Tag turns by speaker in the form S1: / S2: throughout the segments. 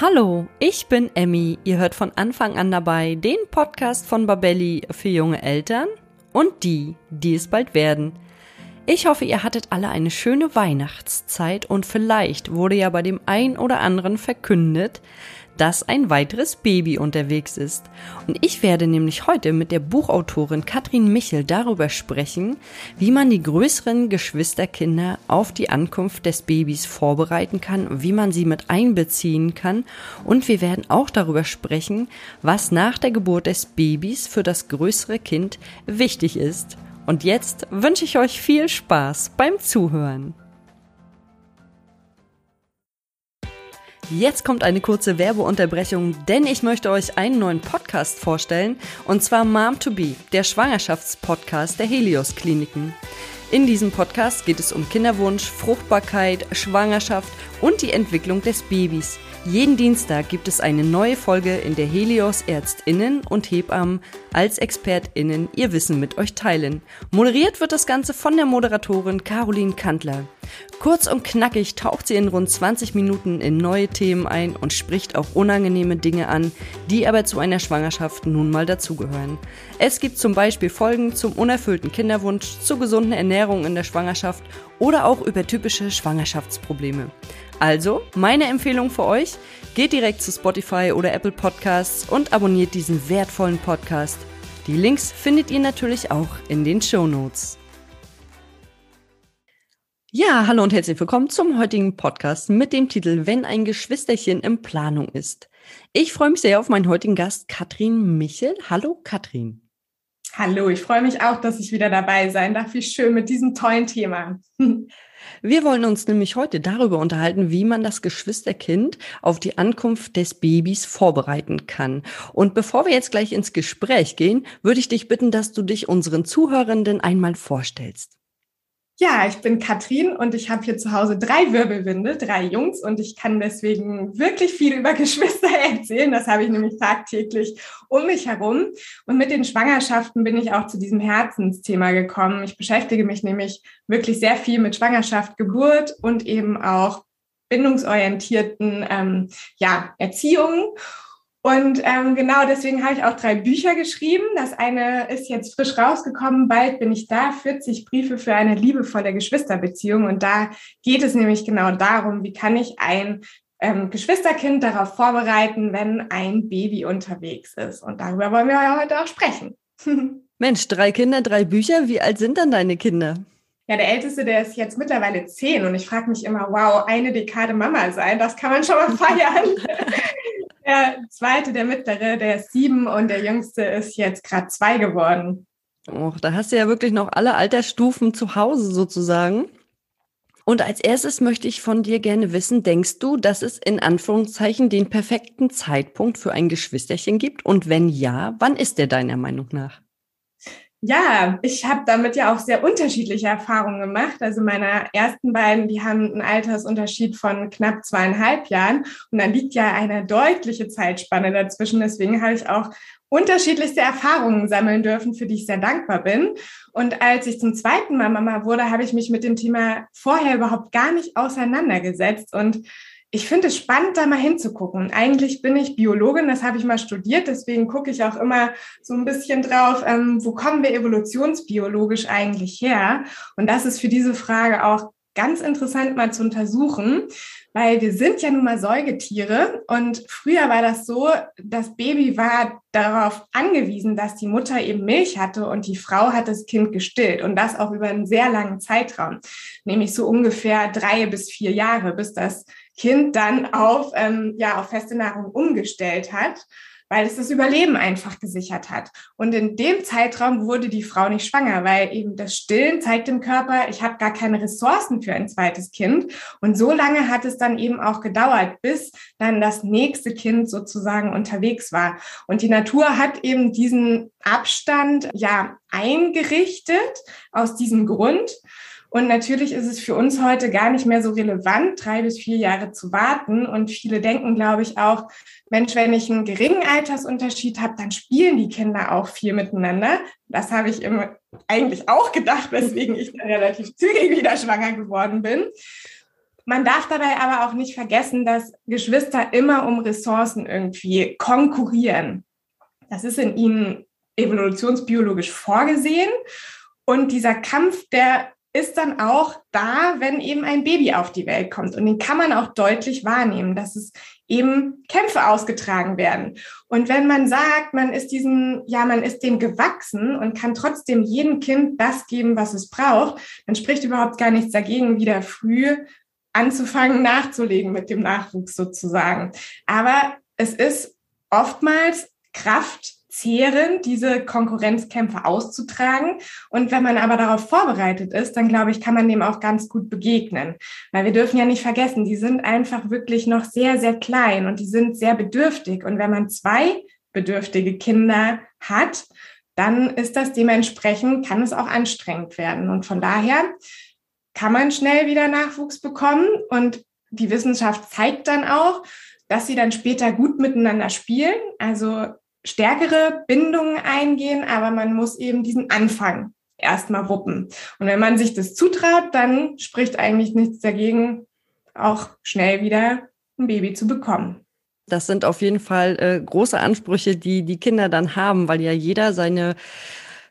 S1: Hallo, ich bin Emmy. Ihr hört von Anfang an dabei den Podcast von Babelli für junge Eltern und die, die es bald werden. Ich hoffe, ihr hattet alle eine schöne Weihnachtszeit und vielleicht wurde ja bei dem einen oder anderen verkündet, dass ein weiteres Baby unterwegs ist. Und ich werde nämlich heute mit der Buchautorin Katrin Michel darüber sprechen, wie man die größeren Geschwisterkinder auf die Ankunft des Babys vorbereiten kann, wie man sie mit einbeziehen kann und wir werden auch darüber sprechen, was nach der Geburt des Babys für das größere Kind wichtig ist. Und jetzt wünsche ich euch viel Spaß beim Zuhören. Jetzt kommt eine kurze Werbeunterbrechung, denn ich möchte euch einen neuen Podcast vorstellen, und zwar Mom to Be, der Schwangerschaftspodcast der Helios Kliniken. In diesem Podcast geht es um Kinderwunsch, Fruchtbarkeit, Schwangerschaft und die Entwicklung des Babys. Jeden Dienstag gibt es eine neue Folge, in der Helios Ärztinnen und Hebammen als Expertinnen ihr Wissen mit euch teilen. Moderiert wird das Ganze von der Moderatorin Caroline Kantler. Kurz und knackig taucht sie in rund 20 Minuten in neue Themen ein und spricht auch unangenehme Dinge an, die aber zu einer Schwangerschaft nun mal dazugehören. Es gibt zum Beispiel Folgen zum unerfüllten Kinderwunsch, zur gesunden Ernährung in der Schwangerschaft oder auch über typische Schwangerschaftsprobleme. Also, meine Empfehlung für euch, geht direkt zu Spotify oder Apple Podcasts und abonniert diesen wertvollen Podcast. Die Links findet ihr natürlich auch in den Show Notes. Ja, hallo und herzlich willkommen zum heutigen Podcast mit dem Titel Wenn ein Geschwisterchen in Planung ist. Ich freue mich sehr auf meinen heutigen Gast Katrin Michel. Hallo Katrin.
S2: Hallo, ich freue mich auch, dass ich wieder dabei sein darf. Wie schön mit diesem tollen Thema.
S1: Wir wollen uns nämlich heute darüber unterhalten, wie man das Geschwisterkind auf die Ankunft des Babys vorbereiten kann. Und bevor wir jetzt gleich ins Gespräch gehen, würde ich dich bitten, dass du dich unseren Zuhörenden einmal vorstellst.
S2: Ja, ich bin Katrin und ich habe hier zu Hause drei Wirbelwinde, drei Jungs und ich kann deswegen wirklich viel über Geschwister erzählen. Das habe ich nämlich tagtäglich um mich herum. Und mit den Schwangerschaften bin ich auch zu diesem Herzensthema gekommen. Ich beschäftige mich nämlich wirklich sehr viel mit Schwangerschaft, Geburt und eben auch bindungsorientierten ähm, ja, Erziehungen. Und ähm, genau deswegen habe ich auch drei Bücher geschrieben. Das eine ist jetzt frisch rausgekommen. Bald bin ich da. 40 Briefe für eine liebevolle Geschwisterbeziehung. Und da geht es nämlich genau darum, wie kann ich ein ähm, Geschwisterkind darauf vorbereiten, wenn ein Baby unterwegs ist. Und darüber wollen wir ja heute auch sprechen.
S1: Mensch, drei Kinder, drei Bücher. Wie alt sind dann deine Kinder?
S2: Ja, der Älteste, der ist jetzt mittlerweile zehn und ich frage mich immer, wow, eine Dekade Mama sein, das kann man schon mal feiern. Der zweite, der mittlere, der ist sieben und der jüngste ist jetzt gerade zwei geworden.
S1: Oh, da hast du ja wirklich noch alle Altersstufen zu Hause sozusagen. Und als erstes möchte ich von dir gerne wissen, denkst du, dass es in Anführungszeichen den perfekten Zeitpunkt für ein Geschwisterchen gibt? Und wenn ja, wann ist der deiner Meinung nach?
S2: Ja, ich habe damit ja auch sehr unterschiedliche Erfahrungen gemacht. Also meine ersten beiden, die haben einen Altersunterschied von knapp zweieinhalb Jahren und dann liegt ja eine deutliche Zeitspanne dazwischen. Deswegen habe ich auch unterschiedlichste Erfahrungen sammeln dürfen, für die ich sehr dankbar bin. Und als ich zum zweiten Mal Mama wurde, habe ich mich mit dem Thema vorher überhaupt gar nicht auseinandergesetzt und ich finde es spannend, da mal hinzugucken. Eigentlich bin ich Biologin, das habe ich mal studiert, deswegen gucke ich auch immer so ein bisschen drauf, ähm, wo kommen wir evolutionsbiologisch eigentlich her? Und das ist für diese Frage auch ganz interessant mal zu untersuchen, weil wir sind ja nun mal Säugetiere und früher war das so, das Baby war darauf angewiesen, dass die Mutter eben Milch hatte und die Frau hat das Kind gestillt und das auch über einen sehr langen Zeitraum, nämlich so ungefähr drei bis vier Jahre, bis das Kind dann auf, ähm, ja, auf feste Nahrung umgestellt hat, weil es das Überleben einfach gesichert hat. Und in dem Zeitraum wurde die Frau nicht schwanger, weil eben das Stillen zeigt dem Körper, ich habe gar keine Ressourcen für ein zweites Kind. Und so lange hat es dann eben auch gedauert, bis dann das nächste Kind sozusagen unterwegs war. Und die Natur hat eben diesen Abstand ja eingerichtet aus diesem Grund. Und natürlich ist es für uns heute gar nicht mehr so relevant, drei bis vier Jahre zu warten. Und viele denken, glaube ich, auch, Mensch, wenn ich einen geringen Altersunterschied habe, dann spielen die Kinder auch viel miteinander. Das habe ich immer eigentlich auch gedacht, weswegen ich dann relativ zügig wieder schwanger geworden bin. Man darf dabei aber auch nicht vergessen, dass Geschwister immer um Ressourcen irgendwie konkurrieren. Das ist in ihnen evolutionsbiologisch vorgesehen. Und dieser Kampf, der ist dann auch da, wenn eben ein Baby auf die Welt kommt. Und den kann man auch deutlich wahrnehmen, dass es eben Kämpfe ausgetragen werden. Und wenn man sagt, man ist diesem, ja, man ist dem gewachsen und kann trotzdem jedem Kind das geben, was es braucht, dann spricht überhaupt gar nichts dagegen, wieder früh anzufangen, nachzulegen mit dem Nachwuchs sozusagen. Aber es ist oftmals Kraft zehren, diese Konkurrenzkämpfe auszutragen. Und wenn man aber darauf vorbereitet ist, dann glaube ich, kann man dem auch ganz gut begegnen. Weil wir dürfen ja nicht vergessen, die sind einfach wirklich noch sehr, sehr klein und die sind sehr bedürftig. Und wenn man zwei bedürftige Kinder hat, dann ist das dementsprechend, kann es auch anstrengend werden. Und von daher kann man schnell wieder Nachwuchs bekommen. Und die Wissenschaft zeigt dann auch, dass sie dann später gut miteinander spielen. Also stärkere Bindungen eingehen, aber man muss eben diesen Anfang erstmal wuppen. Und wenn man sich das zutraut, dann spricht eigentlich nichts dagegen, auch schnell wieder ein Baby zu bekommen.
S1: Das sind auf jeden Fall äh, große Ansprüche, die die Kinder dann haben, weil ja jeder seine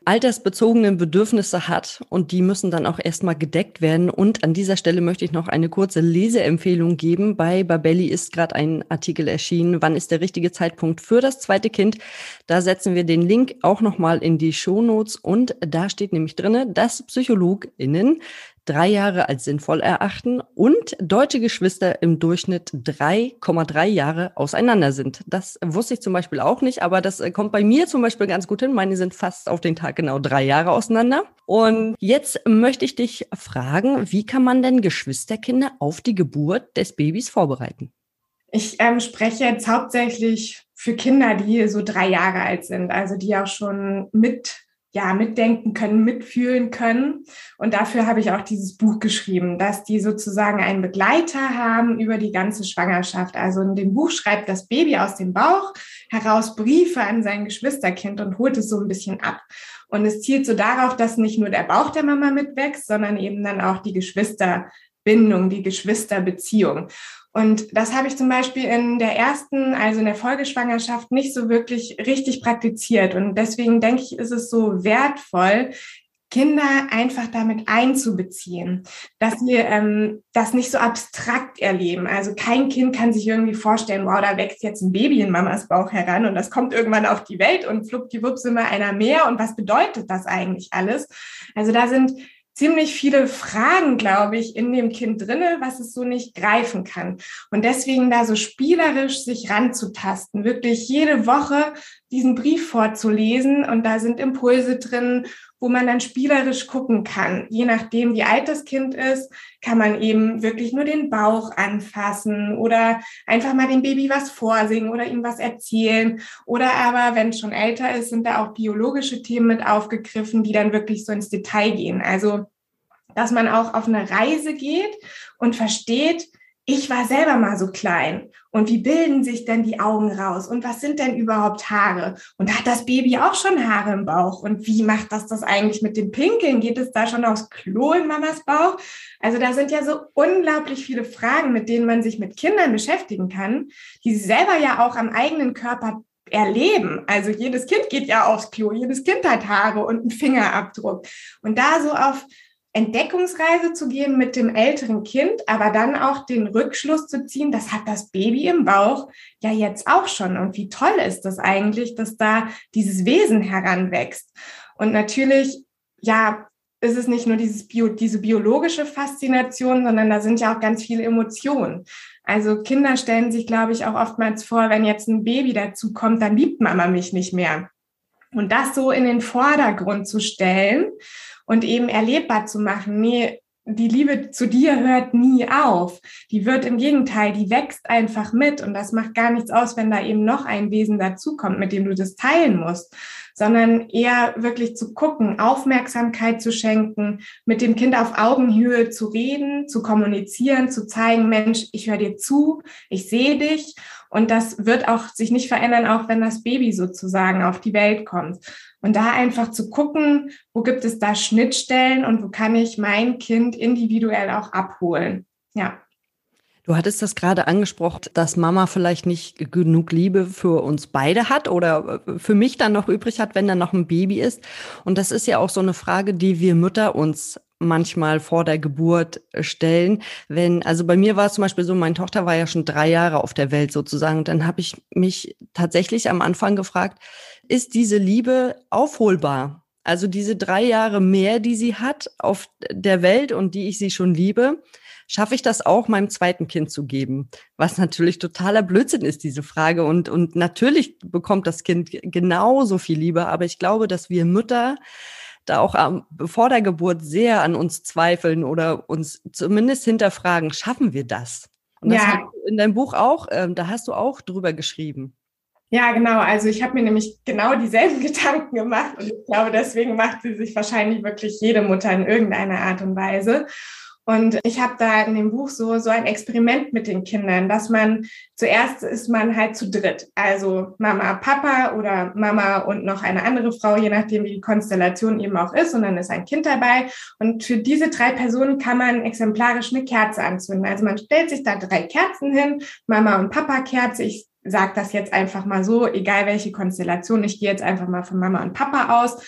S1: altersbezogenen Bedürfnisse hat und die müssen dann auch erstmal gedeckt werden. Und an dieser Stelle möchte ich noch eine kurze Leseempfehlung geben. Bei Babelli ist gerade ein Artikel erschienen. Wann ist der richtige Zeitpunkt für das zweite Kind? Da setzen wir den Link auch nochmal in die Shownotes und da steht nämlich drinne, dass PsychologInnen drei Jahre als sinnvoll erachten und deutsche Geschwister im Durchschnitt 3,3 Jahre auseinander sind. Das wusste ich zum Beispiel auch nicht, aber das äh, kommt bei mir zum Beispiel ganz gut hin. Meine sind fast auf den Tag genau drei Jahre auseinander. Und jetzt möchte ich dich fragen, wie kann man denn Geschwisterkinder auf die Geburt des Babys vorbereiten?
S2: Ich ähm, spreche jetzt hauptsächlich für Kinder, die so drei Jahre alt sind, also die auch schon mit ja, mitdenken können, mitfühlen können. Und dafür habe ich auch dieses Buch geschrieben, dass die sozusagen einen Begleiter haben über die ganze Schwangerschaft. Also in dem Buch schreibt das Baby aus dem Bauch heraus Briefe an sein Geschwisterkind und holt es so ein bisschen ab. Und es zielt so darauf, dass nicht nur der Bauch der Mama mitwächst, sondern eben dann auch die Geschwisterbindung, die Geschwisterbeziehung. Und das habe ich zum Beispiel in der ersten, also in der Folgeschwangerschaft, nicht so wirklich richtig praktiziert. Und deswegen denke ich, ist es so wertvoll, Kinder einfach damit einzubeziehen, dass sie ähm, das nicht so abstrakt erleben. Also kein Kind kann sich irgendwie vorstellen, wow, da wächst jetzt ein Baby in Mamas Bauch heran und das kommt irgendwann auf die Welt und fluppdiwupps immer einer mehr und was bedeutet das eigentlich alles? Also da sind ziemlich viele Fragen, glaube ich, in dem Kind drinne, was es so nicht greifen kann. Und deswegen da so spielerisch sich ranzutasten, wirklich jede Woche diesen Brief vorzulesen und da sind Impulse drin, wo man dann spielerisch gucken kann. Je nachdem, wie alt das Kind ist, kann man eben wirklich nur den Bauch anfassen oder einfach mal dem Baby was vorsingen oder ihm was erzählen. Oder aber, wenn es schon älter ist, sind da auch biologische Themen mit aufgegriffen, die dann wirklich so ins Detail gehen. Also, dass man auch auf eine Reise geht und versteht, ich war selber mal so klein. Und wie bilden sich denn die Augen raus? Und was sind denn überhaupt Haare? Und hat das Baby auch schon Haare im Bauch? Und wie macht das das eigentlich mit dem Pinkeln? Geht es da schon aufs Klo in Mamas Bauch? Also da sind ja so unglaublich viele Fragen, mit denen man sich mit Kindern beschäftigen kann, die sie selber ja auch am eigenen Körper erleben. Also jedes Kind geht ja aufs Klo, jedes Kind hat Haare und einen Fingerabdruck. Und da so auf Entdeckungsreise zu gehen mit dem älteren Kind, aber dann auch den Rückschluss zu ziehen, das hat das Baby im Bauch ja jetzt auch schon. Und wie toll ist das eigentlich, dass da dieses Wesen heranwächst? Und natürlich, ja, ist es nicht nur dieses Bio, diese biologische Faszination, sondern da sind ja auch ganz viele Emotionen. Also Kinder stellen sich, glaube ich, auch oftmals vor, wenn jetzt ein Baby dazu kommt, dann liebt Mama mich nicht mehr. Und das so in den Vordergrund zu stellen und eben erlebbar zu machen. Nee, die Liebe zu dir hört nie auf. Die wird im Gegenteil, die wächst einfach mit und das macht gar nichts aus, wenn da eben noch ein Wesen dazukommt, mit dem du das teilen musst, sondern eher wirklich zu gucken, Aufmerksamkeit zu schenken, mit dem Kind auf Augenhöhe zu reden, zu kommunizieren, zu zeigen, Mensch, ich höre dir zu, ich sehe dich und das wird auch sich nicht verändern, auch wenn das Baby sozusagen auf die Welt kommt. Und da einfach zu gucken, wo gibt es da Schnittstellen und wo kann ich mein Kind individuell auch abholen. Ja.
S1: Du hattest das gerade angesprochen, dass Mama vielleicht nicht genug Liebe für uns beide hat oder äh, für mich dann noch übrig hat, wenn dann noch ein Baby ist. Und das ist ja auch so eine Frage, die wir Mütter uns manchmal vor der Geburt stellen. Wenn, also bei mir war es zum Beispiel so, meine Tochter war ja schon drei Jahre auf der Welt sozusagen. Und dann habe ich mich tatsächlich am Anfang gefragt, ist diese Liebe aufholbar? Also diese drei Jahre mehr, die sie hat auf der Welt und die ich sie schon liebe, schaffe ich das auch meinem zweiten Kind zu geben? Was natürlich totaler Blödsinn ist, diese Frage. Und, und natürlich bekommt das Kind genauso viel Liebe. Aber ich glaube, dass wir Mütter da auch am, vor der Geburt sehr an uns zweifeln oder uns zumindest hinterfragen, schaffen wir das? Und das ja. in deinem Buch auch, ähm, da hast du auch drüber geschrieben.
S2: Ja, genau. Also ich habe mir nämlich genau dieselben Gedanken gemacht und ich glaube, deswegen macht sie sich wahrscheinlich wirklich jede Mutter in irgendeiner Art und Weise. Und ich habe da in dem Buch so, so ein Experiment mit den Kindern, dass man zuerst ist man halt zu dritt. Also Mama, Papa oder Mama und noch eine andere Frau, je nachdem, wie die Konstellation eben auch ist. Und dann ist ein Kind dabei. Und für diese drei Personen kann man exemplarisch eine Kerze anzünden. Also man stellt sich da drei Kerzen hin, Mama und Papa Kerze. Ich sage das jetzt einfach mal so, egal welche Konstellation. Ich gehe jetzt einfach mal von Mama und Papa aus.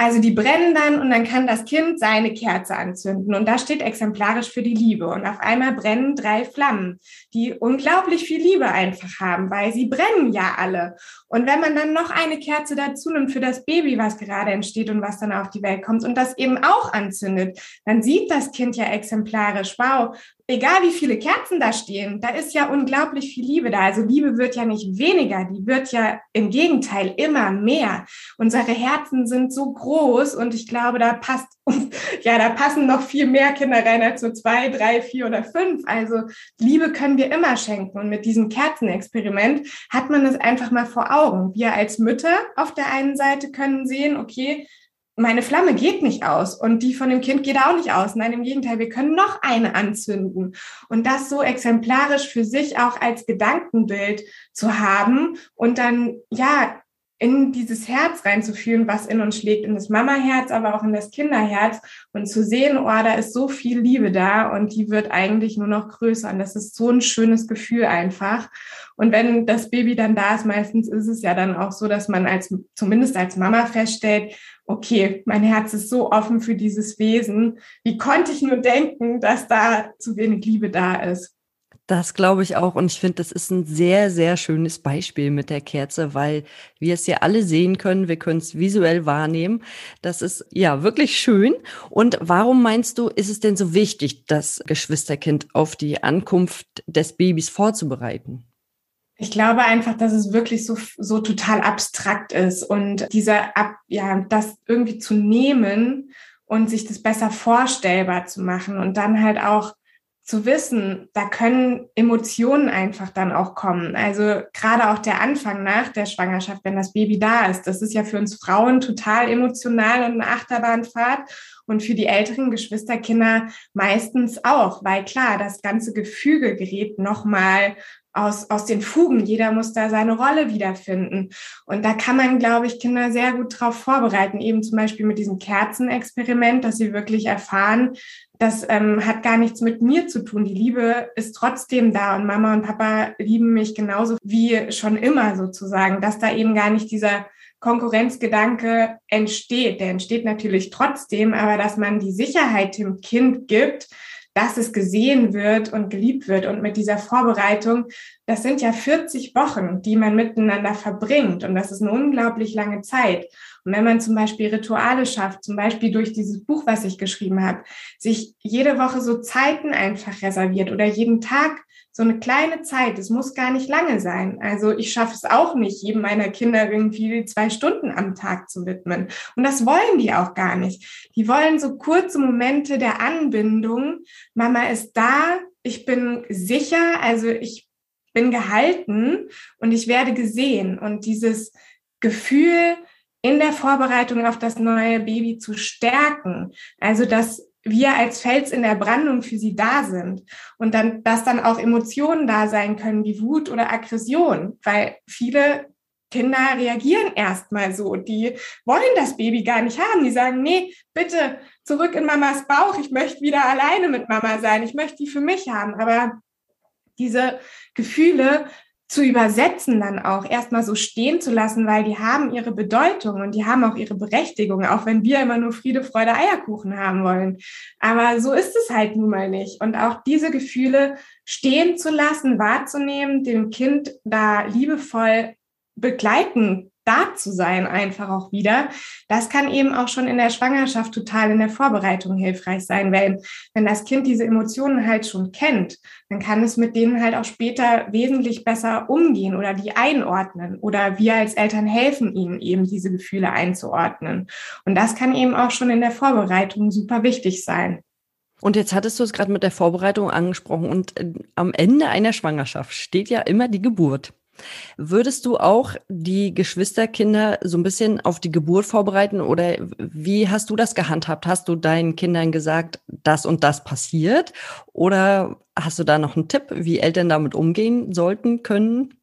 S2: Also die brennen dann und dann kann das Kind seine Kerze anzünden. Und da steht exemplarisch für die Liebe. Und auf einmal brennen drei Flammen, die unglaublich viel Liebe einfach haben, weil sie brennen ja alle. Und wenn man dann noch eine Kerze dazu nimmt für das Baby, was gerade entsteht und was dann auf die Welt kommt und das eben auch anzündet, dann sieht das Kind ja exemplarisch, wow, egal wie viele Kerzen da stehen, da ist ja unglaublich viel Liebe da. Also Liebe wird ja nicht weniger, die wird ja im Gegenteil immer mehr. Unsere Herzen sind so groß und ich glaube, da passt, ja, da passen noch viel mehr Kinder rein als so zwei, drei, vier oder fünf. Also Liebe können wir immer schenken. Und mit diesem Kerzenexperiment hat man es einfach mal vor Augen. Wir als Mütter auf der einen Seite können sehen, okay, meine Flamme geht nicht aus und die von dem Kind geht auch nicht aus. Nein, im Gegenteil, wir können noch eine anzünden. Und das so exemplarisch für sich auch als Gedankenbild zu haben und dann, ja, in dieses Herz reinzufühlen, was in uns schlägt, in das Mama-Herz, aber auch in das Kinderherz und zu sehen, oh, da ist so viel Liebe da und die wird eigentlich nur noch größer. Und das ist so ein schönes Gefühl einfach. Und wenn das Baby dann da ist, meistens ist es ja dann auch so, dass man als, zumindest als Mama feststellt, okay, mein Herz ist so offen für dieses Wesen. Wie konnte ich nur denken, dass da zu wenig Liebe da ist?
S1: Das glaube ich auch. Und ich finde, das ist ein sehr, sehr schönes Beispiel mit der Kerze, weil wir es ja alle sehen können. Wir können es visuell wahrnehmen. Das ist ja wirklich schön. Und warum meinst du, ist es denn so wichtig, das Geschwisterkind auf die Ankunft des Babys vorzubereiten?
S2: Ich glaube einfach, dass es wirklich so, so total abstrakt ist und dieser, Ab, ja, das irgendwie zu nehmen und sich das besser vorstellbar zu machen und dann halt auch zu wissen, da können Emotionen einfach dann auch kommen. Also gerade auch der Anfang nach der Schwangerschaft, wenn das Baby da ist, das ist ja für uns Frauen total emotional und eine Achterbahnfahrt und für die älteren Geschwisterkinder meistens auch, weil klar, das ganze Gefüge gerät nochmal aus, aus den Fugen. Jeder muss da seine Rolle wiederfinden. Und da kann man, glaube ich, Kinder sehr gut drauf vorbereiten. Eben zum Beispiel mit diesem Kerzenexperiment, dass sie wirklich erfahren, das ähm, hat gar nichts mit mir zu tun. Die Liebe ist trotzdem da und Mama und Papa lieben mich genauso wie schon immer sozusagen, dass da eben gar nicht dieser Konkurrenzgedanke entsteht. Der entsteht natürlich trotzdem, aber dass man die Sicherheit dem Kind gibt, dass es gesehen wird und geliebt wird. Und mit dieser Vorbereitung, das sind ja 40 Wochen, die man miteinander verbringt. Und das ist eine unglaublich lange Zeit. Und wenn man zum Beispiel Rituale schafft, zum Beispiel durch dieses Buch, was ich geschrieben habe, sich jede Woche so Zeiten einfach reserviert oder jeden Tag so eine kleine Zeit, es muss gar nicht lange sein. Also ich schaffe es auch nicht, jedem meiner Kinder irgendwie zwei Stunden am Tag zu widmen. Und das wollen die auch gar nicht. Die wollen so kurze Momente der Anbindung. Mama ist da, ich bin sicher, also ich bin gehalten und ich werde gesehen. Und dieses Gefühl, in der Vorbereitung auf das neue Baby zu stärken. Also, dass wir als Fels in der Brandung für sie da sind und dann, dass dann auch Emotionen da sein können wie Wut oder Aggression, weil viele Kinder reagieren erstmal so. Die wollen das Baby gar nicht haben. Die sagen, nee, bitte zurück in Mamas Bauch. Ich möchte wieder alleine mit Mama sein. Ich möchte die für mich haben. Aber diese Gefühle zu übersetzen dann auch, erstmal so stehen zu lassen, weil die haben ihre Bedeutung und die haben auch ihre Berechtigung, auch wenn wir immer nur Friede, Freude, Eierkuchen haben wollen. Aber so ist es halt nun mal nicht. Und auch diese Gefühle stehen zu lassen, wahrzunehmen, dem Kind da liebevoll begleiten da zu sein, einfach auch wieder. Das kann eben auch schon in der Schwangerschaft total in der Vorbereitung hilfreich sein, weil wenn das Kind diese Emotionen halt schon kennt, dann kann es mit denen halt auch später wesentlich besser umgehen oder die einordnen oder wir als Eltern helfen ihnen eben diese Gefühle einzuordnen. Und das kann eben auch schon in der Vorbereitung super wichtig sein.
S1: Und jetzt hattest du es gerade mit der Vorbereitung angesprochen und äh, am Ende einer Schwangerschaft steht ja immer die Geburt. Würdest du auch die Geschwisterkinder so ein bisschen auf die Geburt vorbereiten oder wie hast du das gehandhabt? Hast du deinen Kindern gesagt, das und das passiert? Oder hast du da noch einen Tipp, wie Eltern damit umgehen sollten, können?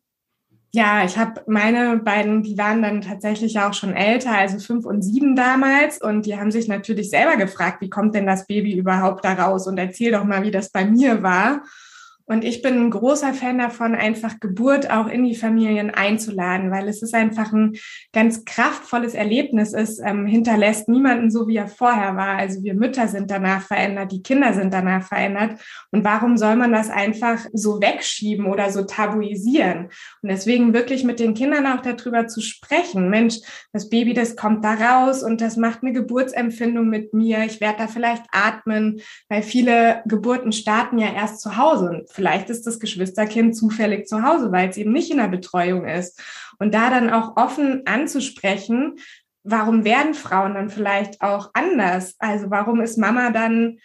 S2: Ja, ich habe meine beiden, die waren dann tatsächlich auch schon älter, also fünf und sieben damals. Und die haben sich natürlich selber gefragt, wie kommt denn das Baby überhaupt da raus? Und erzähl doch mal, wie das bei mir war. Und ich bin ein großer Fan davon, einfach Geburt auch in die Familien einzuladen, weil es ist einfach ein ganz kraftvolles Erlebnis Es ähm, hinterlässt niemanden so, wie er vorher war. Also wir Mütter sind danach verändert, die Kinder sind danach verändert. Und warum soll man das einfach so wegschieben oder so tabuisieren? Und deswegen wirklich mit den Kindern auch darüber zu sprechen. Mensch, das Baby, das kommt da raus und das macht eine Geburtsempfindung mit mir. Ich werde da vielleicht atmen, weil viele Geburten starten ja erst zu Hause vielleicht ist das Geschwisterkind zufällig zu Hause, weil es eben nicht in der Betreuung ist. Und da dann auch offen anzusprechen, warum werden Frauen dann vielleicht auch anders? Also warum ist Mama dann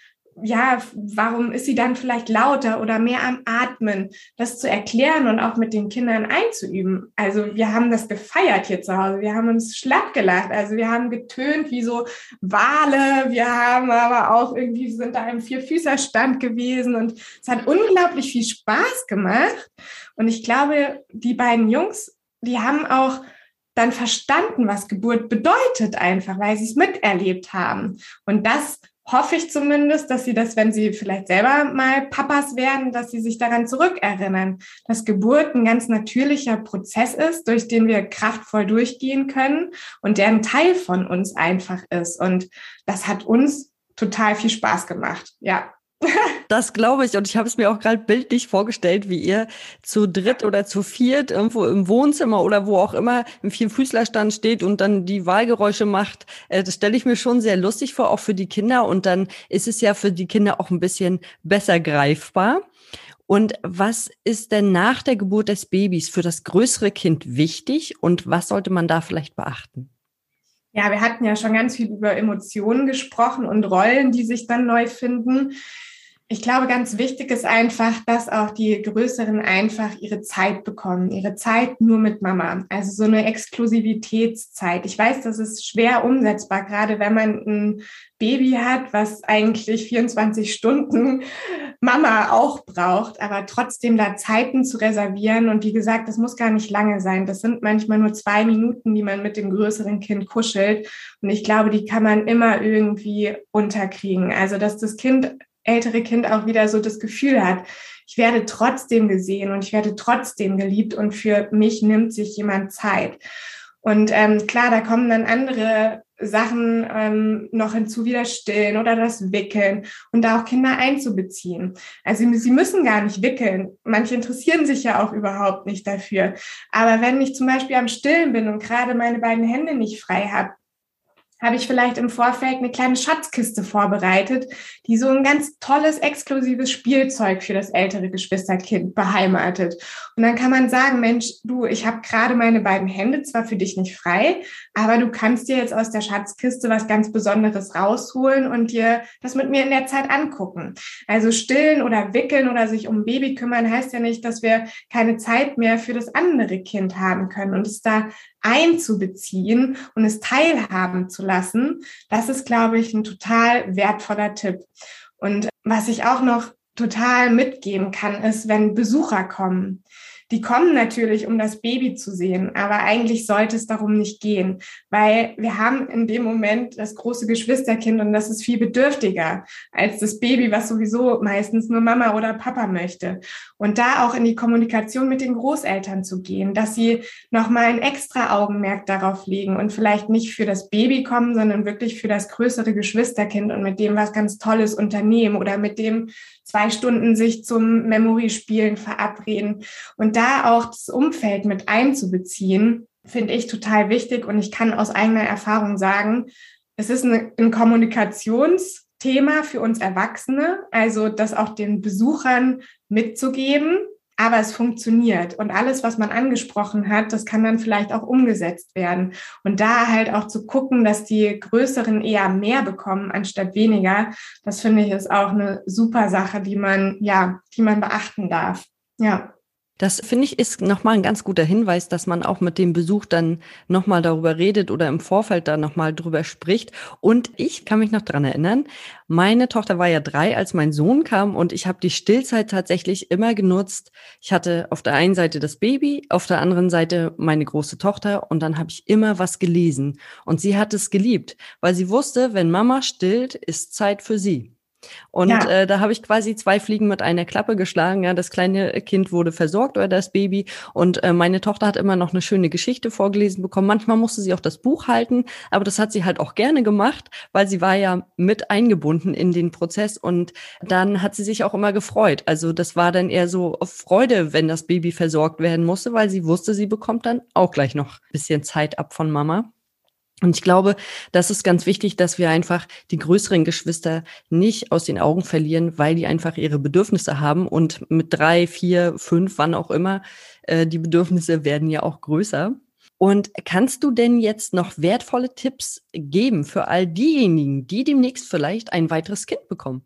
S2: ja, warum ist sie dann vielleicht lauter oder mehr am Atmen? Das zu erklären und auch mit den Kindern einzuüben. Also wir haben das gefeiert hier zu Hause. Wir haben uns schlapp gelacht. Also wir haben getönt wie so Wale. Wir haben aber auch irgendwie sind da im Vierfüßerstand gewesen und es hat unglaublich viel Spaß gemacht. Und ich glaube, die beiden Jungs, die haben auch dann verstanden, was Geburt bedeutet einfach, weil sie es miterlebt haben. Und das hoffe ich zumindest, dass sie das, wenn sie vielleicht selber mal Papas werden, dass sie sich daran zurückerinnern, dass Geburt ein ganz natürlicher Prozess ist, durch den wir kraftvoll durchgehen können und der ein Teil von uns einfach ist. Und das hat uns total viel Spaß gemacht. Ja.
S1: Das glaube ich. Und ich habe es mir auch gerade bildlich vorgestellt, wie ihr zu dritt oder zu viert irgendwo im Wohnzimmer oder wo auch immer im Vierfüßlerstand steht und dann die Wahlgeräusche macht. Äh, das stelle ich mir schon sehr lustig vor, auch für die Kinder. Und dann ist es ja für die Kinder auch ein bisschen besser greifbar. Und was ist denn nach der Geburt des Babys für das größere Kind wichtig und was sollte man da vielleicht beachten?
S2: Ja, wir hatten ja schon ganz viel über Emotionen gesprochen und Rollen, die sich dann neu finden. Ich glaube, ganz wichtig ist einfach, dass auch die Größeren einfach ihre Zeit bekommen, ihre Zeit nur mit Mama. Also so eine Exklusivitätszeit. Ich weiß, das ist schwer umsetzbar, gerade wenn man ein Baby hat, was eigentlich 24 Stunden Mama auch braucht, aber trotzdem da Zeiten zu reservieren. Und wie gesagt, das muss gar nicht lange sein. Das sind manchmal nur zwei Minuten, die man mit dem größeren Kind kuschelt. Und ich glaube, die kann man immer irgendwie unterkriegen. Also, dass das Kind ältere Kind auch wieder so das Gefühl hat, ich werde trotzdem gesehen und ich werde trotzdem geliebt und für mich nimmt sich jemand Zeit. Und ähm, klar, da kommen dann andere Sachen ähm, noch hinzu, wie das Stillen oder das Wickeln und da auch Kinder einzubeziehen. Also sie müssen gar nicht wickeln. Manche interessieren sich ja auch überhaupt nicht dafür. Aber wenn ich zum Beispiel am Stillen bin und gerade meine beiden Hände nicht frei habe, habe ich vielleicht im Vorfeld eine kleine Schatzkiste vorbereitet, die so ein ganz tolles, exklusives Spielzeug für das ältere Geschwisterkind beheimatet. Und dann kann man sagen, Mensch, du, ich habe gerade meine beiden Hände zwar für dich nicht frei, aber du kannst dir jetzt aus der Schatzkiste was ganz Besonderes rausholen und dir das mit mir in der Zeit angucken. Also stillen oder wickeln oder sich um Baby kümmern heißt ja nicht, dass wir keine Zeit mehr für das andere Kind haben können und es da einzubeziehen und es teilhaben zu lassen, das ist, glaube ich, ein total wertvoller Tipp. Und was ich auch noch total mitgeben kann, ist, wenn Besucher kommen. die kommen natürlich, um das Baby zu sehen, aber eigentlich sollte es darum nicht gehen, weil wir haben in dem Moment das große Geschwisterkind und das ist viel bedürftiger als das Baby, was sowieso meistens nur Mama oder Papa möchte. Und da auch in die Kommunikation mit den Großeltern zu gehen, dass sie nochmal ein extra Augenmerk darauf legen und vielleicht nicht für das Baby kommen, sondern wirklich für das größere Geschwisterkind und mit dem was ganz Tolles unternehmen oder mit dem zwei Stunden sich zum Memory-Spielen verabreden. Und da auch das Umfeld mit einzubeziehen, finde ich total wichtig. Und ich kann aus eigener Erfahrung sagen, es ist ein, ein Kommunikationsthema für uns Erwachsene, also das auch den Besuchern mitzugeben, aber es funktioniert. Und alles, was man angesprochen hat, das kann dann vielleicht auch umgesetzt werden. Und da halt auch zu gucken, dass die Größeren eher mehr bekommen anstatt weniger, das finde ich ist auch eine super Sache, die man, ja, die man beachten darf. Ja.
S1: Das finde ich ist nochmal ein ganz guter Hinweis, dass man auch mit dem Besuch dann nochmal darüber redet oder im Vorfeld da nochmal drüber spricht. Und ich kann mich noch dran erinnern, meine Tochter war ja drei, als mein Sohn kam und ich habe die Stillzeit tatsächlich immer genutzt. Ich hatte auf der einen Seite das Baby, auf der anderen Seite meine große Tochter und dann habe ich immer was gelesen. Und sie hat es geliebt, weil sie wusste, wenn Mama stillt, ist Zeit für sie. Und ja. äh, da habe ich quasi zwei Fliegen mit einer Klappe geschlagen. Ja, das kleine Kind wurde versorgt oder das Baby. Und äh, meine Tochter hat immer noch eine schöne Geschichte vorgelesen bekommen. Manchmal musste sie auch das Buch halten, aber das hat sie halt auch gerne gemacht, weil sie war ja mit eingebunden in den Prozess. Und dann hat sie sich auch immer gefreut. Also das war dann eher so Freude, wenn das Baby versorgt werden musste, weil sie wusste, sie bekommt dann auch gleich noch ein bisschen Zeit ab von Mama. Und ich glaube, das ist ganz wichtig, dass wir einfach die größeren Geschwister nicht aus den Augen verlieren, weil die einfach ihre Bedürfnisse haben. Und mit drei, vier, fünf, wann auch immer, äh, die Bedürfnisse werden ja auch größer. Und kannst du denn jetzt noch wertvolle Tipps geben für all diejenigen, die demnächst vielleicht ein weiteres Kind bekommen?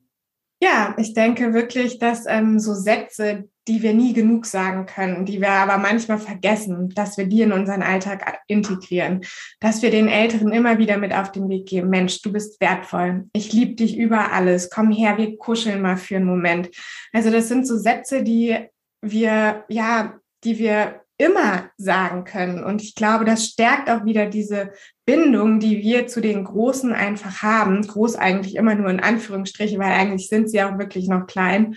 S2: Ja, ich denke wirklich, dass ähm, so Sätze, die wir nie genug sagen können, die wir aber manchmal vergessen, dass wir die in unseren Alltag integrieren, dass wir den Älteren immer wieder mit auf den Weg geben, Mensch, du bist wertvoll, ich liebe dich über alles, komm her, wir kuscheln mal für einen Moment. Also das sind so Sätze, die wir, ja, die wir immer sagen können. Und ich glaube, das stärkt auch wieder diese Bindung, die wir zu den Großen einfach haben. Groß eigentlich immer nur in Anführungsstrichen, weil eigentlich sind sie auch wirklich noch klein.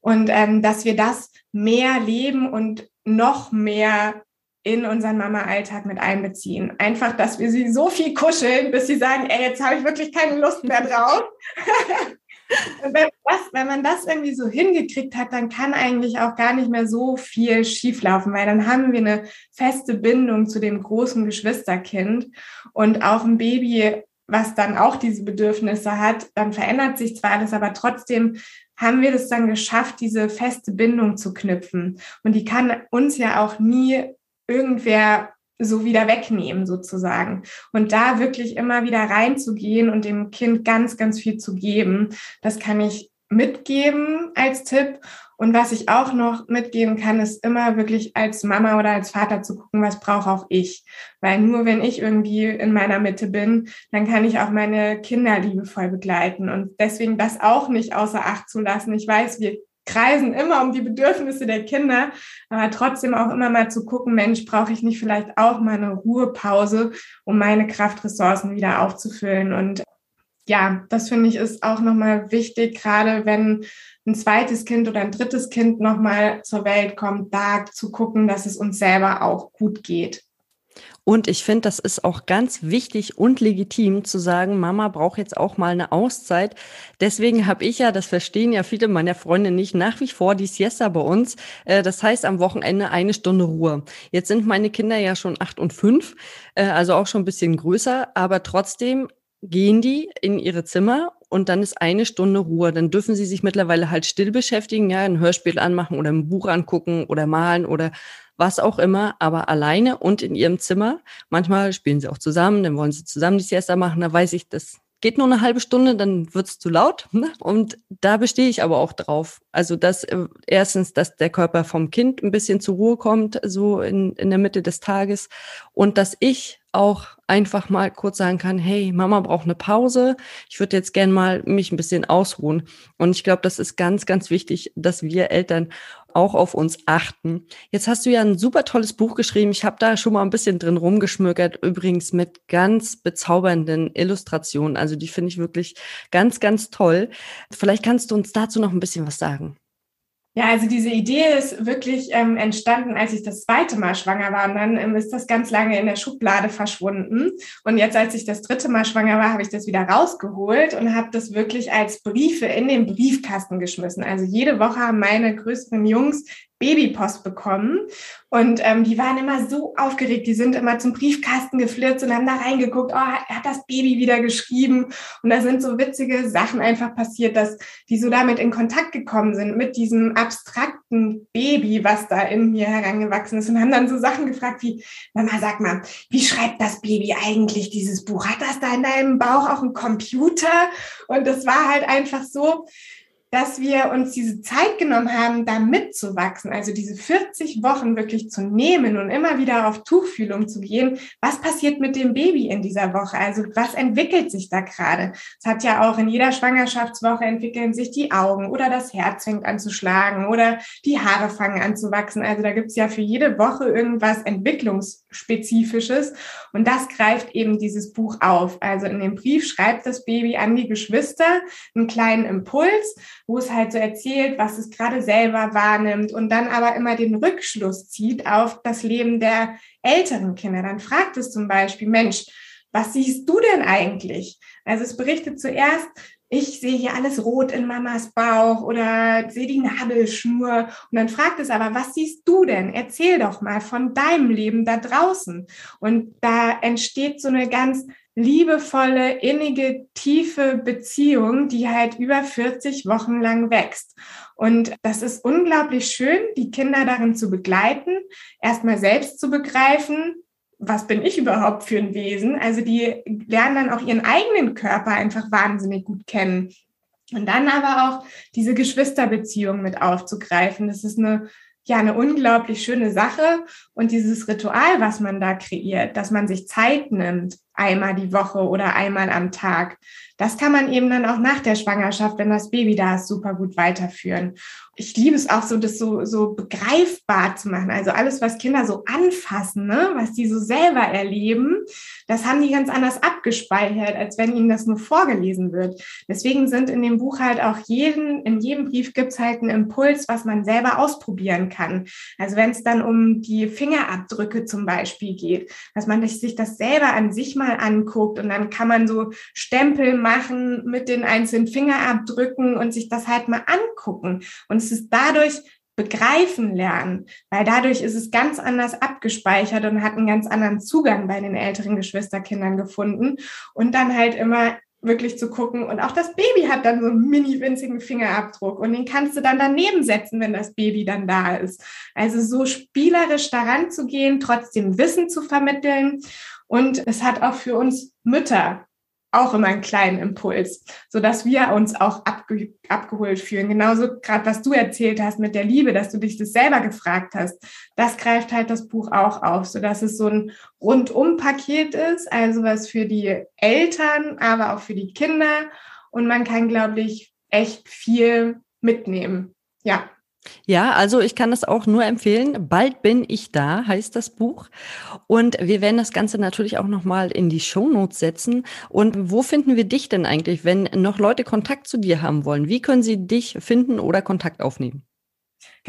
S2: Und ähm, dass wir das mehr leben und noch mehr in unseren Mama-Alltag mit einbeziehen. Einfach, dass wir sie so viel kuscheln, bis sie sagen, ey, jetzt habe ich wirklich keine Lust mehr drauf. wenn, das, wenn man das irgendwie so hingekriegt hat, dann kann eigentlich auch gar nicht mehr so viel schieflaufen, weil dann haben wir eine feste Bindung zu dem großen Geschwisterkind und auch ein Baby, was dann auch diese Bedürfnisse hat, dann verändert sich zwar alles, aber trotzdem haben wir das dann geschafft, diese feste Bindung zu knüpfen. Und die kann uns ja auch nie irgendwer so wieder wegnehmen sozusagen. Und da wirklich immer wieder reinzugehen und dem Kind ganz, ganz viel zu geben, das kann ich mitgeben als Tipp. Und was ich auch noch mitgeben kann, ist immer wirklich als Mama oder als Vater zu gucken, was brauche auch ich. Weil nur wenn ich irgendwie in meiner Mitte bin, dann kann ich auch meine Kinder liebevoll begleiten. Und deswegen das auch nicht außer Acht zu lassen. Ich weiß, wir kreisen immer um die Bedürfnisse der Kinder, aber trotzdem auch immer mal zu gucken, Mensch, brauche ich nicht vielleicht auch mal eine Ruhepause, um meine Kraftressourcen wieder aufzufüllen. Und ja, das finde ich ist auch nochmal wichtig, gerade wenn ein zweites Kind oder ein drittes Kind nochmal zur Welt kommt, da zu gucken, dass es uns selber auch gut geht.
S1: Und ich finde, das ist auch ganz wichtig und legitim zu sagen, Mama braucht jetzt auch mal eine Auszeit. Deswegen habe ich ja, das verstehen ja viele meiner Freunde nicht, nach wie vor die Siesta bei uns. Äh, das heißt am Wochenende eine Stunde Ruhe. Jetzt sind meine Kinder ja schon acht und fünf, äh, also auch schon ein bisschen größer, aber trotzdem gehen die in ihre Zimmer und dann ist eine Stunde Ruhe. Dann dürfen sie sich mittlerweile halt still beschäftigen, ja, ein Hörspiel anmachen oder ein Buch angucken oder malen oder was auch immer, aber alleine und in ihrem Zimmer. Manchmal spielen sie auch zusammen, dann wollen sie zusammen die Siesta machen. Da weiß ich, das geht nur eine halbe Stunde, dann wird's zu laut. Ne? Und da bestehe ich aber auch drauf. Also, dass äh, erstens, dass der Körper vom Kind ein bisschen zur Ruhe kommt, so in, in der Mitte des Tages und dass ich auch einfach mal kurz sagen kann, hey, Mama braucht eine Pause. Ich würde jetzt gern mal mich ein bisschen ausruhen. Und ich glaube, das ist ganz, ganz wichtig, dass wir Eltern auch auf uns achten. Jetzt hast du ja ein super tolles Buch geschrieben. Ich habe da schon mal ein bisschen drin rumgeschmökert, übrigens mit ganz bezaubernden Illustrationen. Also die finde ich wirklich ganz, ganz toll. Vielleicht kannst du uns dazu noch ein bisschen was sagen.
S2: Ja, also diese Idee ist wirklich ähm, entstanden, als ich das zweite Mal schwanger war. Und dann ähm, ist das ganz lange in der Schublade verschwunden. Und jetzt, als ich das dritte Mal schwanger war, habe ich das wieder rausgeholt und habe das wirklich als Briefe in den Briefkasten geschmissen. Also jede Woche haben meine größeren Jungs Babypost bekommen. Und ähm, die waren immer so aufgeregt. Die sind immer zum Briefkasten geflitzt und haben da reingeguckt, oh, er hat das Baby wieder geschrieben. Und da sind so witzige Sachen einfach passiert, dass die so damit in Kontakt gekommen sind mit diesem abstrakten Baby, was da in mir herangewachsen ist. Und haben dann so Sachen gefragt wie, Mama, sag mal, wie schreibt das Baby eigentlich dieses Buch? Hat das da in deinem Bauch auch einen Computer? Und das war halt einfach so, dass wir uns diese Zeit genommen haben, da mitzuwachsen, also diese 40 Wochen wirklich zu nehmen und immer wieder auf Tuchfühlung zu gehen. Was passiert mit dem Baby in dieser Woche? Also was entwickelt sich da gerade? Es hat ja auch in jeder Schwangerschaftswoche entwickeln sich die Augen oder das Herz fängt an zu schlagen oder die Haare fangen an zu wachsen. Also da gibt's ja für jede Woche irgendwas Entwicklungsspezifisches und das greift eben dieses Buch auf. Also in dem Brief schreibt das Baby an die Geschwister einen kleinen Impuls wo es halt so erzählt, was es gerade selber wahrnimmt und dann aber immer den Rückschluss zieht auf das Leben der älteren Kinder. Dann fragt es zum Beispiel, Mensch, was siehst du denn eigentlich? Also es berichtet zuerst, ich sehe hier alles rot in Mamas Bauch oder sehe die Nabelschnur. Und dann fragt es aber, was siehst du denn? Erzähl doch mal von deinem Leben da draußen. Und da entsteht so eine ganz liebevolle, innige, tiefe Beziehung, die halt über 40 Wochen lang wächst. Und das ist unglaublich schön, die Kinder darin zu begleiten, erstmal selbst zu begreifen, was bin ich überhaupt für ein Wesen? Also die lernen dann auch ihren eigenen Körper einfach wahnsinnig gut kennen. Und dann aber auch diese Geschwisterbeziehung mit aufzugreifen. Das ist eine ja eine unglaublich schöne Sache und dieses Ritual, was man da kreiert, dass man sich Zeit nimmt, einmal die Woche oder einmal am Tag. Das kann man eben dann auch nach der Schwangerschaft, wenn das Baby da ist, super gut weiterführen. Ich liebe es auch so, das so, so begreifbar zu machen. Also alles, was Kinder so anfassen, ne? was die so selber erleben, das haben die ganz anders abgespeichert, als wenn ihnen das nur vorgelesen wird. Deswegen sind in dem Buch halt auch jeden, in jedem Brief gibt's halt einen Impuls, was man selber ausprobieren kann. Also wenn es dann um die Fingerabdrücke zum Beispiel geht, dass man sich das selber an sich mal mal anguckt und dann kann man so Stempel machen mit den einzelnen Fingerabdrücken und sich das halt mal angucken. Und es ist dadurch begreifen lernen, weil dadurch ist es ganz anders abgespeichert und hat einen ganz anderen Zugang bei den älteren Geschwisterkindern gefunden und dann halt immer wirklich zu gucken. Und auch das Baby hat dann so einen mini winzigen Fingerabdruck. Und den kannst du dann daneben setzen, wenn das Baby dann da ist. Also so spielerisch daran zu gehen, trotzdem Wissen zu vermitteln. Und es hat auch für uns Mütter auch immer einen kleinen Impuls, so dass wir uns auch abge abgeholt fühlen. Genauso gerade was du erzählt hast mit der Liebe, dass du dich das selber gefragt hast. Das greift halt das Buch auch auf, so dass es so ein Rundum-Paket ist, also was für die Eltern, aber auch für die Kinder. Und man kann, glaube ich, echt viel mitnehmen. Ja.
S1: Ja, also ich kann das auch nur empfehlen. Bald bin ich da, heißt das Buch. Und wir werden das Ganze natürlich auch nochmal in die Shownotes setzen. Und wo finden wir dich denn eigentlich, wenn noch Leute Kontakt zu dir haben wollen? Wie können sie dich finden oder Kontakt aufnehmen?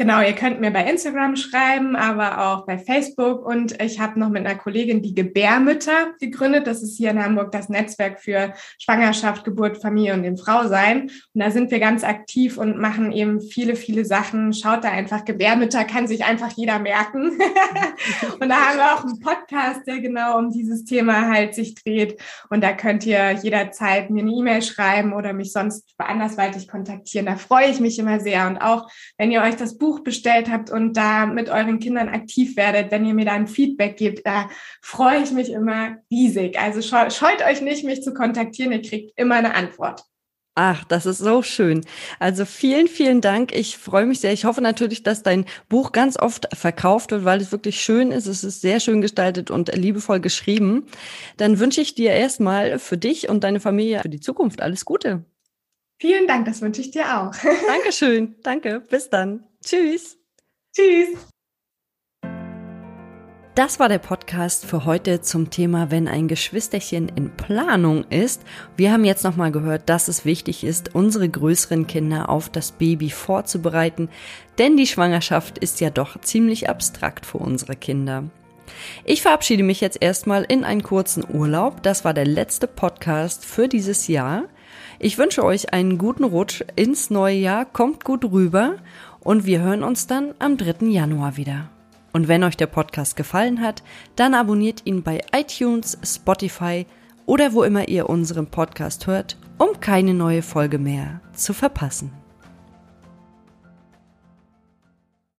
S2: Genau, ihr könnt mir bei Instagram schreiben, aber auch bei Facebook. Und ich habe noch mit einer Kollegin die Gebärmütter gegründet. Das ist hier in Hamburg das Netzwerk für Schwangerschaft, Geburt, Familie und dem Frausein. Und da sind wir ganz aktiv und machen eben viele, viele Sachen. Schaut da einfach, Gebärmütter kann sich einfach jeder merken. und da haben wir auch einen Podcast, der genau um dieses Thema halt sich dreht. Und da könnt ihr jederzeit mir eine E-Mail schreiben oder mich sonst andersweitig kontaktieren. Da freue ich mich immer sehr. Und auch, wenn ihr euch das Buch Buch bestellt habt und da mit euren Kindern aktiv werdet, wenn ihr mir da ein Feedback gebt, da freue ich mich immer riesig. Also scheut euch nicht, mich zu kontaktieren. Ihr kriegt immer eine Antwort.
S1: Ach, das ist so schön. Also vielen, vielen Dank. Ich freue mich sehr. Ich hoffe natürlich, dass dein Buch ganz oft verkauft wird, weil es wirklich schön ist. Es ist sehr schön gestaltet und liebevoll geschrieben. Dann wünsche ich dir erstmal für dich und deine Familie für die Zukunft alles Gute.
S2: Vielen Dank, das wünsche ich dir auch.
S1: Dankeschön. Danke. Bis dann. Tschüss.
S2: Tschüss.
S1: Das war der Podcast für heute zum Thema, wenn ein Geschwisterchen in Planung ist. Wir haben jetzt nochmal gehört, dass es wichtig ist, unsere größeren Kinder auf das Baby vorzubereiten, denn die Schwangerschaft ist ja doch ziemlich abstrakt für unsere Kinder. Ich verabschiede mich jetzt erstmal in einen kurzen Urlaub. Das war der letzte Podcast für dieses Jahr. Ich wünsche euch einen guten Rutsch ins neue Jahr, kommt gut rüber und wir hören uns dann am 3. Januar wieder. Und wenn euch der Podcast gefallen hat, dann abonniert ihn bei iTunes, Spotify oder wo immer ihr unseren Podcast hört, um keine neue Folge mehr zu verpassen.